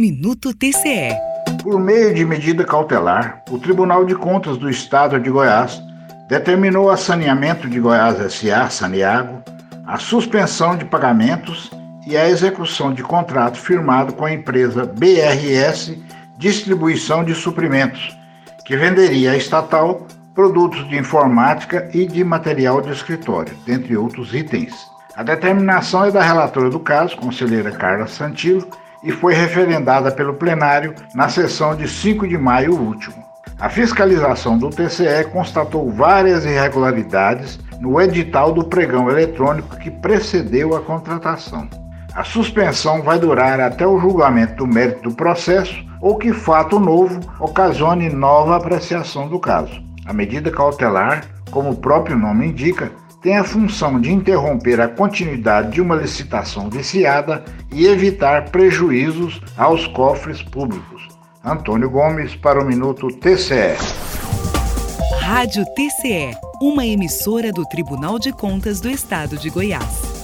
Minuto TCE. Por meio de medida cautelar, o Tribunal de Contas do Estado de Goiás determinou a Saneamento de Goiás S.A., Saneago, a suspensão de pagamentos e a execução de contrato firmado com a empresa BRS Distribuição de Suprimentos, que venderia à estatal produtos de informática e de material de escritório, dentre outros itens. A determinação é da relatora do caso, conselheira Carla Santillo, e foi referendada pelo plenário na sessão de 5 de maio último. A fiscalização do TCE constatou várias irregularidades no edital do pregão eletrônico que precedeu a contratação. A suspensão vai durar até o julgamento do mérito do processo ou que fato novo ocasione nova apreciação do caso. A medida cautelar, como o próprio nome indica, tem a função de interromper a continuidade de uma licitação viciada e evitar prejuízos aos cofres públicos. Antônio Gomes para o Minuto TCE. Rádio TCE, uma emissora do Tribunal de Contas do Estado de Goiás.